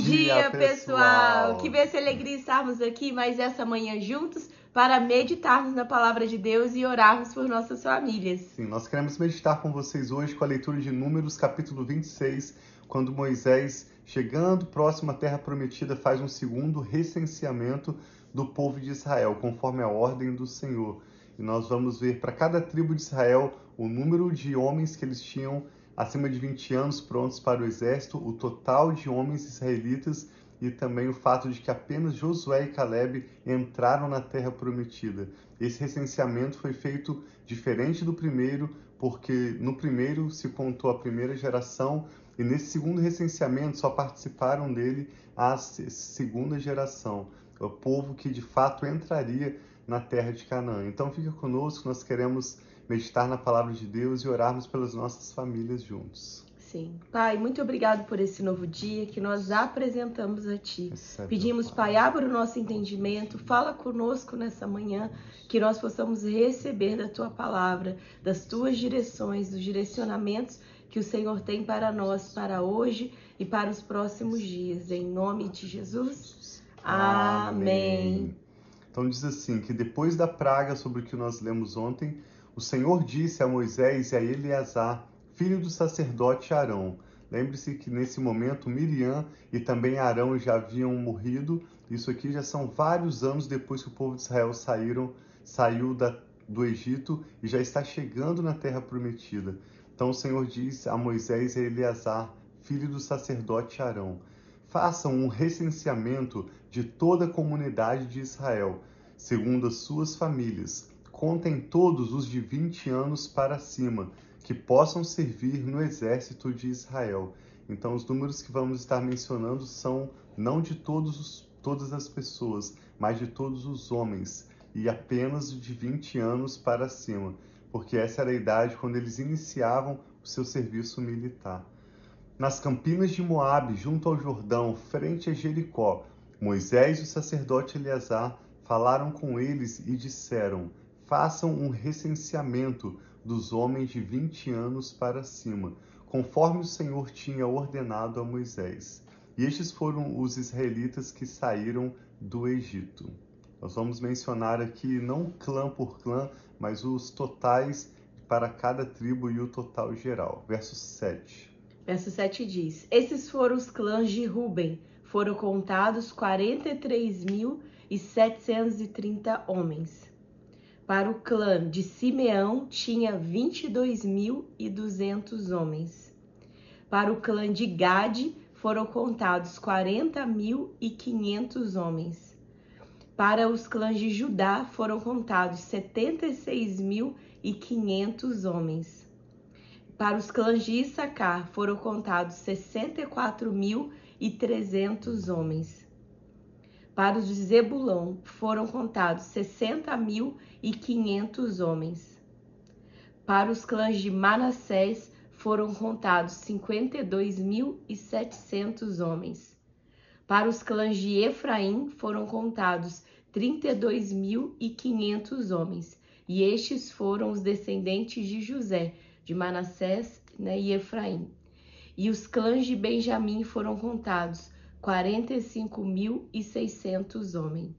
dia, pessoal! Que bênção alegria estarmos aqui mais essa manhã juntos para meditarmos na palavra de Deus e orarmos por nossas famílias. Sim, nós queremos meditar com vocês hoje com a leitura de Números, capítulo 26, quando Moisés, chegando próximo à terra prometida, faz um segundo recenseamento do povo de Israel, conforme a ordem do Senhor. E nós vamos ver para cada tribo de Israel o número de homens que eles tinham acima de 20 anos prontos para o exército, o total de homens israelitas e também o fato de que apenas Josué e Caleb entraram na terra prometida. Esse recenseamento foi feito diferente do primeiro, porque no primeiro se contou a primeira geração e nesse segundo recenseamento só participaram dele a segunda geração, o povo que de fato entraria na terra de Canaã. Então fica conosco, nós queremos meditar na palavra de Deus e orarmos pelas nossas famílias juntos. Sim. Pai, muito obrigado por esse novo dia que nós apresentamos a Ti. Recebe Pedimos, Pai, abra o nosso entendimento, fala conosco nessa manhã, que nós possamos receber da Tua palavra, das Tuas direções, dos direcionamentos que o Senhor tem para nós, para hoje e para os próximos dias. Em nome de Jesus. Amém. Então diz assim, que depois da praga sobre o que nós lemos ontem, o Senhor disse a Moisés e a Eleazar, filho do sacerdote Arão. Lembre-se que nesse momento Miriam e também Arão já haviam morrido. Isso aqui já são vários anos depois que o povo de Israel saíram, saiu da, do Egito e já está chegando na terra prometida. Então o Senhor diz a Moisés e a Eleazar, filho do sacerdote Arão: Façam um recenseamento de toda a comunidade de Israel, segundo as suas famílias contem todos os de 20 anos para cima, que possam servir no exército de Israel. Então, os números que vamos estar mencionando são não de todos os, todas as pessoas, mas de todos os homens, e apenas de 20 anos para cima, porque essa era a idade quando eles iniciavam o seu serviço militar. Nas campinas de Moabe, junto ao Jordão, frente a Jericó, Moisés e o sacerdote Eleazar falaram com eles e disseram: façam um recenseamento dos homens de 20 anos para cima, conforme o Senhor tinha ordenado a Moisés. E estes foram os israelitas que saíram do Egito. Nós vamos mencionar aqui não clã por clã, mas os totais para cada tribo e o total geral. Verso 7. Verso 7 diz: Esses foram os clãs de Ruben, foram contados 43.730 homens. Para o clã de Simeão tinha 22.200 homens. Para o clã de Gade foram contados 40.500 homens. Para os clãs de Judá foram contados 76.500 homens. Para os clãs de Issacar foram contados 64.300 homens. Para os de Zebulão foram contados 60.500 homens. Para os clãs de Manassés foram contados 52.700 homens. Para os clãs de Efraim foram contados 32.500 homens. E estes foram os descendentes de José, de Manassés né, e Efraim. E os clãs de Benjamim foram contados 45.600 homens.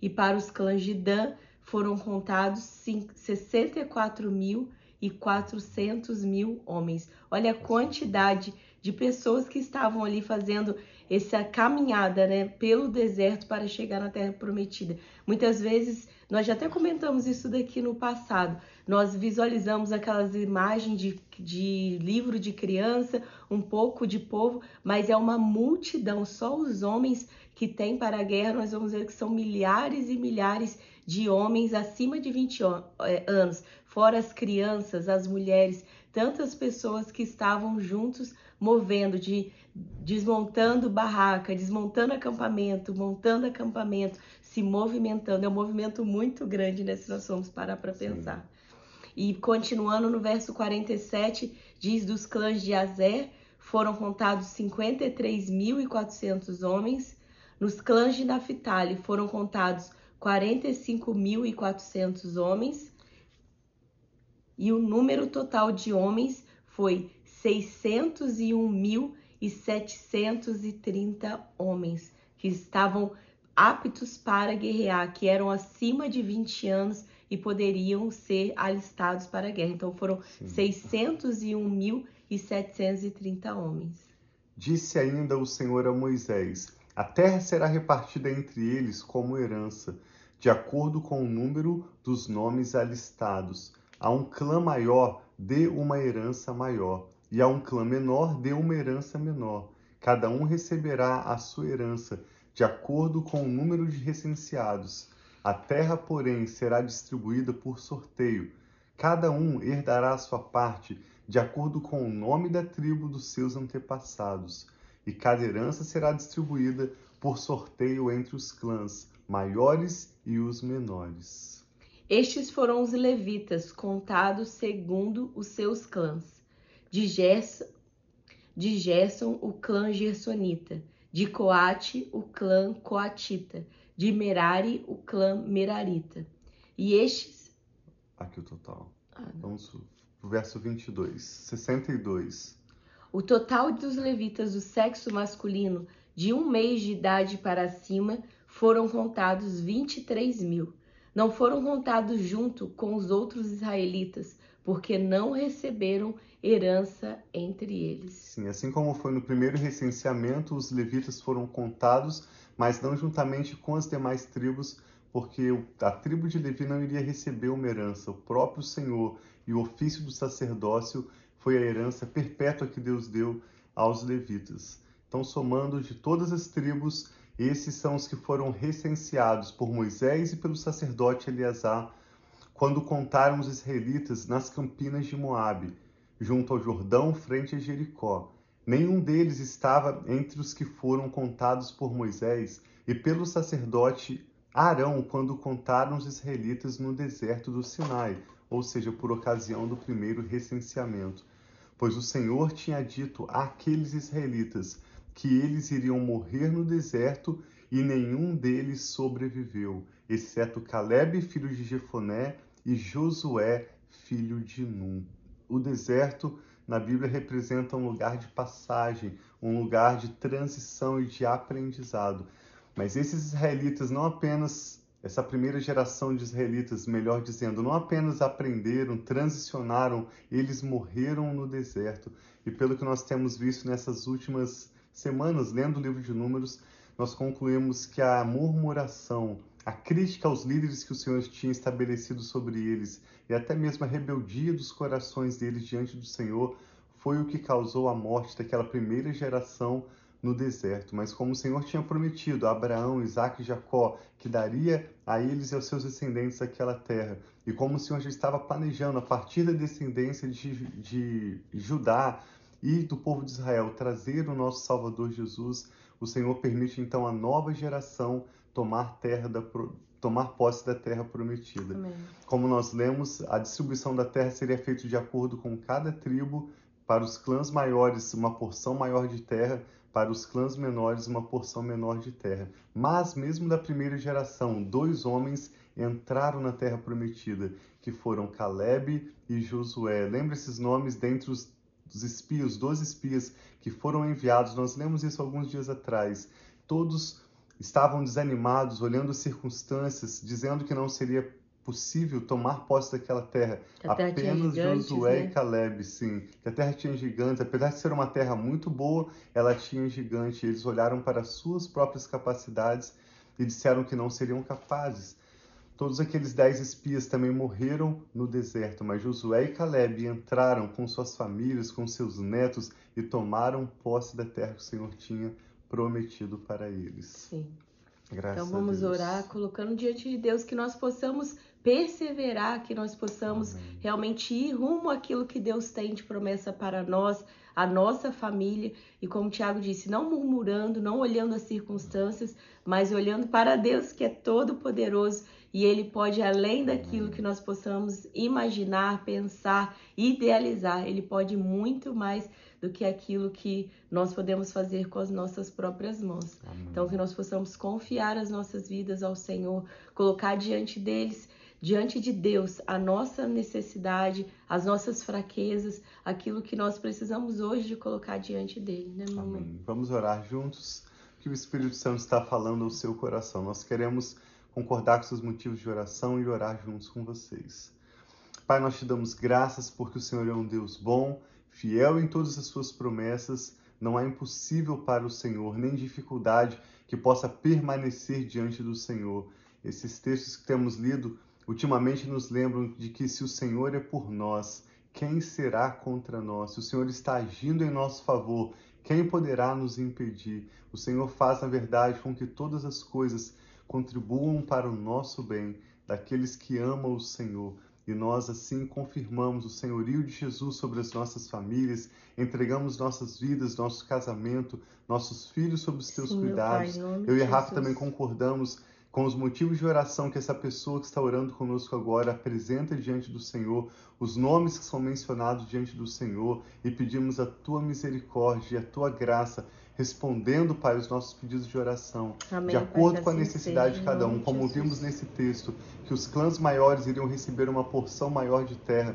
E para os clãs de Dan foram contados 64.400 mil homens. Olha a quantidade de pessoas que estavam ali fazendo essa caminhada né, pelo deserto para chegar na Terra Prometida. Muitas vezes, nós já até comentamos isso daqui no passado, nós visualizamos aquelas imagens de, de livro de criança, um pouco de povo, mas é uma multidão, só os homens que têm para a guerra, nós vamos ver que são milhares e milhares de homens acima de 20 é, anos, fora as crianças, as mulheres, tantas pessoas que estavam juntos movendo, de desmontando barraca, desmontando acampamento, montando acampamento, se movimentando. É um movimento muito grande, né, se nós formos parar para pensar. E continuando no verso 47, diz dos clãs de Azer foram contados 53.400 homens. Nos clãs de Naphtali foram contados 45.400 homens. E o número total de homens foi 601.600 e 730 homens que estavam aptos para guerrear, que eram acima de 20 anos e poderiam ser alistados para a guerra. Então foram 601.730 homens. Disse ainda o Senhor a Moisés: A terra será repartida entre eles como herança, de acordo com o número dos nomes alistados. A um clã maior dê uma herança maior, e a um clã menor dê uma herança menor. Cada um receberá a sua herança, de acordo com o número de recenseados. A terra, porém, será distribuída por sorteio. Cada um herdará a sua parte de acordo com o nome da tribo dos seus antepassados, e cada herança será distribuída por sorteio entre os clãs maiores e os menores. Estes foram os levitas, contados segundo os seus clãs. De Gerson, de Gerson o clã gersonita. De Coate, o clã coatita de Merari, o clã Merarita. E estes. Aqui o total. Ah, Vamos pro verso 22. 62. O total dos levitas do sexo masculino de um mês de idade para cima foram contados 23 mil. Não foram contados junto com os outros israelitas, porque não receberam herança entre eles. Sim, assim como foi no primeiro recenseamento, os levitas foram contados mas não juntamente com as demais tribos, porque a tribo de Levi não iria receber uma herança. O próprio Senhor e o ofício do sacerdócio foi a herança perpétua que Deus deu aos levitas. Então, somando de todas as tribos, esses são os que foram recenseados por Moisés e pelo sacerdote Eleazar quando contaram os israelitas nas campinas de Moabe, junto ao Jordão, frente a Jericó. Nenhum deles estava entre os que foram contados por Moisés e pelo sacerdote Arão quando contaram os israelitas no deserto do Sinai, ou seja, por ocasião do primeiro recenseamento. Pois o Senhor tinha dito àqueles israelitas que eles iriam morrer no deserto e nenhum deles sobreviveu, exceto Caleb, filho de Jefoné, e Josué, filho de Num. O deserto na Bíblia representa um lugar de passagem, um lugar de transição e de aprendizado. Mas esses israelitas não apenas essa primeira geração de israelitas, melhor dizendo, não apenas aprenderam, transicionaram, eles morreram no deserto. E pelo que nós temos visto nessas últimas semanas, lendo o livro de Números, nós concluímos que a murmuração, a crítica aos líderes que o Senhor tinha estabelecido sobre eles e até mesmo a rebeldia dos corações deles diante do Senhor foi o que causou a morte daquela primeira geração no deserto. Mas como o Senhor tinha prometido a Abraão, Isaac e Jacó que daria a eles e aos seus descendentes aquela terra, e como o Senhor já estava planejando a partir da descendência de, de Judá e do povo de Israel trazer o nosso Salvador Jesus, o Senhor permite então a nova geração tomar terra da tomar posse da terra prometida. Amém. Como nós lemos, a distribuição da terra seria feita de acordo com cada tribo, para os clãs maiores uma porção maior de terra, para os clãs menores uma porção menor de terra. Mas mesmo da primeira geração, dois homens entraram na terra prometida, que foram Caleb e Josué. Lembre esses nomes dentre os dos espias, 12 espias que foram enviados, nós lemos isso alguns dias atrás. Todos estavam desanimados, olhando as circunstâncias, dizendo que não seria possível tomar posse daquela terra. terra Apenas gigantes, Josué né? e Caleb, sim. Que a terra tinha gigantes, apesar de ser uma terra muito boa, ela tinha gigante. Eles olharam para as suas próprias capacidades e disseram que não seriam capazes. Todos aqueles dez espias também morreram no deserto, mas Josué e Caleb entraram com suas famílias, com seus netos e tomaram posse da terra que o Senhor tinha prometido para eles. Sim. Graças então vamos orar colocando diante de Deus que nós possamos perseverar, que nós possamos Amém. realmente ir rumo àquilo que Deus tem de promessa para nós, a nossa família. E como o Tiago disse, não murmurando, não olhando as circunstâncias, mas olhando para Deus que é todo poderoso e ele pode além daquilo que nós possamos imaginar, pensar, idealizar, ele pode muito mais do que aquilo que nós podemos fazer com as nossas próprias mãos. Amém. Então que nós possamos confiar as nossas vidas ao Senhor, colocar diante deles diante de Deus a nossa necessidade, as nossas fraquezas, aquilo que nós precisamos hoje de colocar diante dele, né, mamãe? Amém. Vamos orar juntos, que o Espírito Santo está falando ao seu coração. Nós queremos concordar com seus motivos de oração e orar juntos com vocês. Pai, nós te damos graças porque o Senhor é um Deus bom, fiel em todas as suas promessas. Não há impossível para o Senhor, nem dificuldade que possa permanecer diante do Senhor. Esses textos que temos lido ultimamente nos lembram de que se o Senhor é por nós, quem será contra nós? Se o Senhor está agindo em nosso favor, quem poderá nos impedir? O Senhor faz, na verdade, com que todas as coisas contribuam para o nosso bem, daqueles que amam o Senhor. E nós assim confirmamos o senhorio de Jesus sobre as nossas famílias, entregamos nossas vidas, nosso casamento, nossos filhos sob os teus Sim, cuidados. Pai, Eu e a Rafa também concordamos com os motivos de oração que essa pessoa que está orando conosco agora apresenta diante do Senhor, os nomes que são mencionados diante do Senhor e pedimos a tua misericórdia e a tua graça, respondendo, Pai, os nossos pedidos de oração, Amém, de acordo com a necessidade de cada um, como vimos nesse texto, que os clãs maiores iriam receber uma porção maior de terra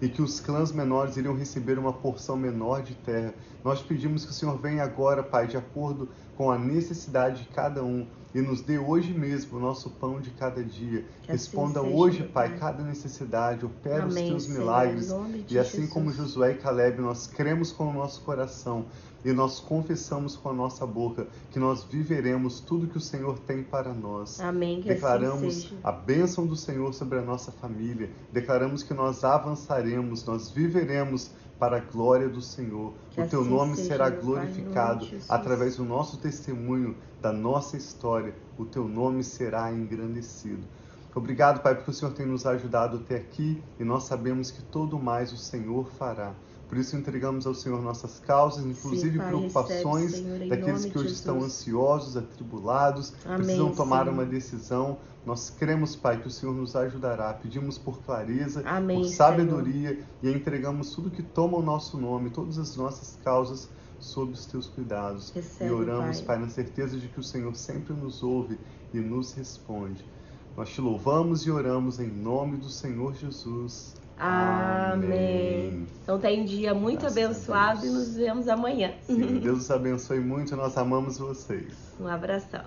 e que os clãs menores iriam receber uma porção menor de terra. Nós pedimos que o Senhor venha agora, Pai, de acordo com a necessidade de cada um e nos dê hoje mesmo o nosso pão de cada dia. Que assim Responda seja, hoje, Pai, Pai. cada necessidade, opera os Amém, teus Senhor, milagres. E assim como Jesus. Josué e Caleb, nós cremos com o nosso coração e nós confessamos com a nossa boca que nós viveremos tudo que o Senhor tem para nós. Amém, que Declaramos assim a bênção do Senhor sobre a nossa família. Declaramos que nós avançaremos, nós viveremos para a glória do Senhor. Que o teu assim nome seja, será Pai, glorificado através do nosso testemunho, da nossa história. O teu nome será engrandecido. Obrigado, Pai, porque o Senhor tem nos ajudado até aqui e nós sabemos que todo mais o Senhor fará. Por isso entregamos ao Senhor nossas causas, inclusive Pai, preocupações recebe, Senhor, daqueles que hoje estão Jesus. ansiosos, atribulados, Amém, precisam tomar Senhor. uma decisão. Nós cremos, Pai, que o Senhor nos ajudará. Pedimos por clareza, Amém, por sabedoria e entregamos tudo que toma o nosso nome, todas as nossas causas sob os teus cuidados. Recebe, e oramos, Pai. Pai, na certeza de que o Senhor sempre nos ouve e nos responde. Nós te louvamos e oramos em nome do Senhor Jesus. Amém. Então tem um dia muito Graças abençoado e nos vemos amanhã. Sim, Deus os abençoe muito, nós amamos vocês. Um abração.